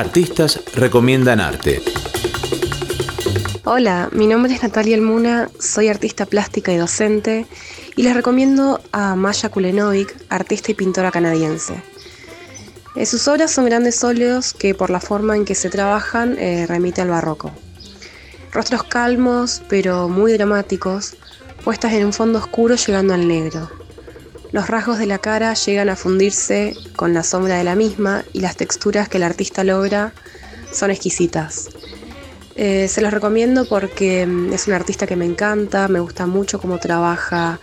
Artistas recomiendan arte. Hola, mi nombre es Natalia Almuna, soy artista plástica y docente y les recomiendo a Maya Kulenovic, artista y pintora canadiense. Eh, sus obras son grandes óleos que por la forma en que se trabajan eh, remite al barroco. Rostros calmos pero muy dramáticos, puestas en un fondo oscuro llegando al negro. Los rasgos de la cara llegan a fundirse con la sombra de la misma y las texturas que el artista logra son exquisitas. Eh, se los recomiendo porque mm, es un artista que me encanta, me gusta mucho cómo trabaja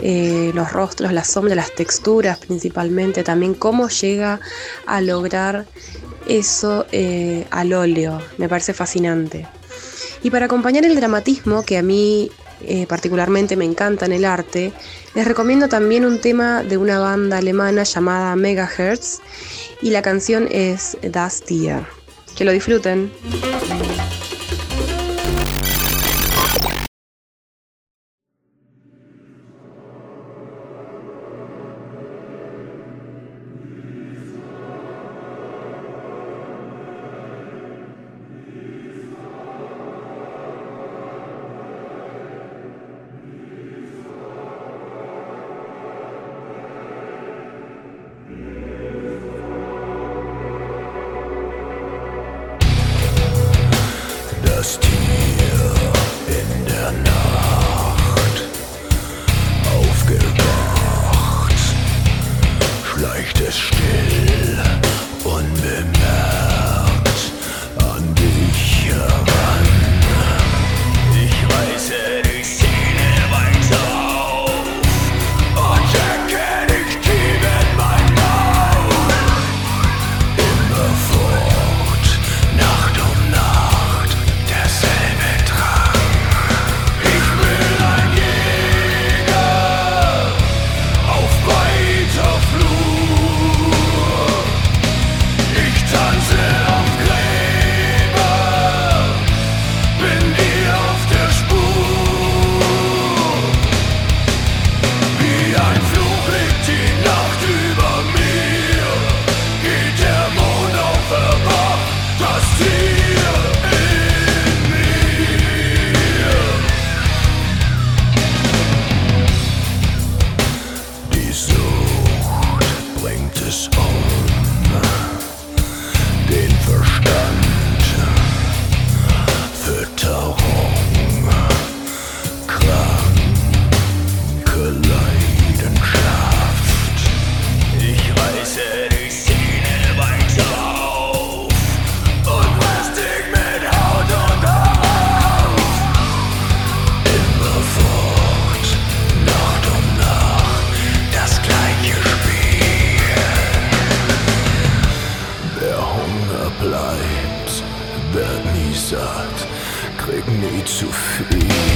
eh, los rostros, las sombras, las texturas principalmente, también cómo llega a lograr eso eh, al óleo, me parece fascinante. Y para acompañar el dramatismo que a mí eh, particularmente me encanta en el arte, les recomiendo también un tema de una banda alemana llamada Megahertz y la canción es Das Tier. Que lo disfruten. minutes soufflées.